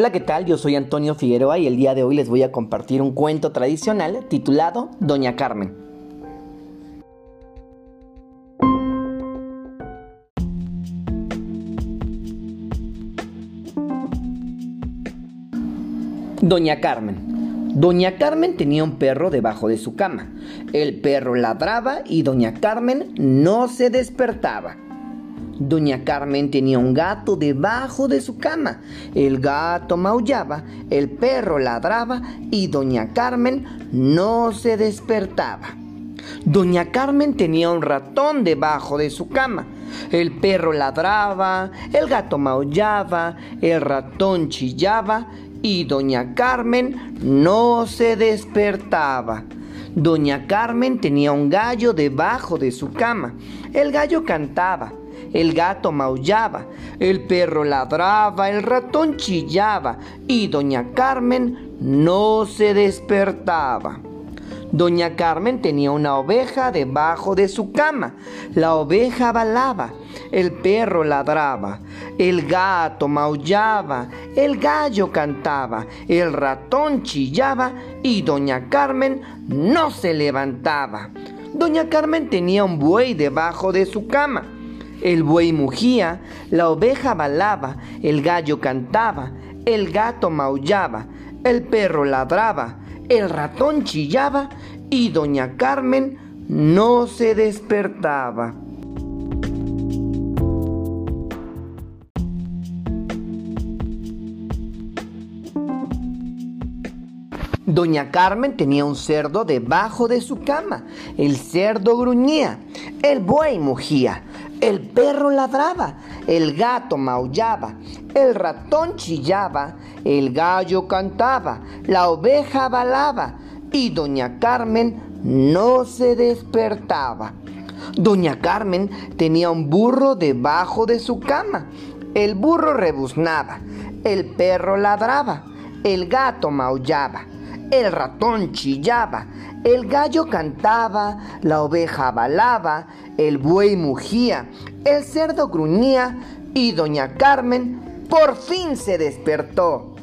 Hola, ¿qué tal? Yo soy Antonio Figueroa y el día de hoy les voy a compartir un cuento tradicional titulado Doña Carmen. Doña Carmen. Doña Carmen tenía un perro debajo de su cama. El perro ladraba y Doña Carmen no se despertaba. Doña Carmen tenía un gato debajo de su cama. El gato maullaba, el perro ladraba y Doña Carmen no se despertaba. Doña Carmen tenía un ratón debajo de su cama. El perro ladraba, el gato maullaba, el ratón chillaba y Doña Carmen no se despertaba. Doña Carmen tenía un gallo debajo de su cama. El gallo cantaba el gato maullaba, el perro ladraba, el ratón chillaba y doña Carmen no se despertaba. Doña Carmen tenía una oveja debajo de su cama. La oveja balaba, el perro ladraba, el gato maullaba, el gallo cantaba, el ratón chillaba y doña Carmen no se levantaba. Doña Carmen tenía un buey debajo de su cama. El buey mugía, la oveja balaba, el gallo cantaba, el gato maullaba, el perro ladraba, el ratón chillaba y doña Carmen no se despertaba. Doña Carmen tenía un cerdo debajo de su cama. El cerdo gruñía, el buey mugía, el perro ladraba, el gato maullaba, el ratón chillaba, el gallo cantaba, la oveja balaba y doña Carmen no se despertaba. Doña Carmen tenía un burro debajo de su cama. El burro rebuznaba, el perro ladraba, el gato maullaba el ratón chillaba, el gallo cantaba, la oveja balaba, el buey mugía, el cerdo gruñía y doña Carmen por fin se despertó.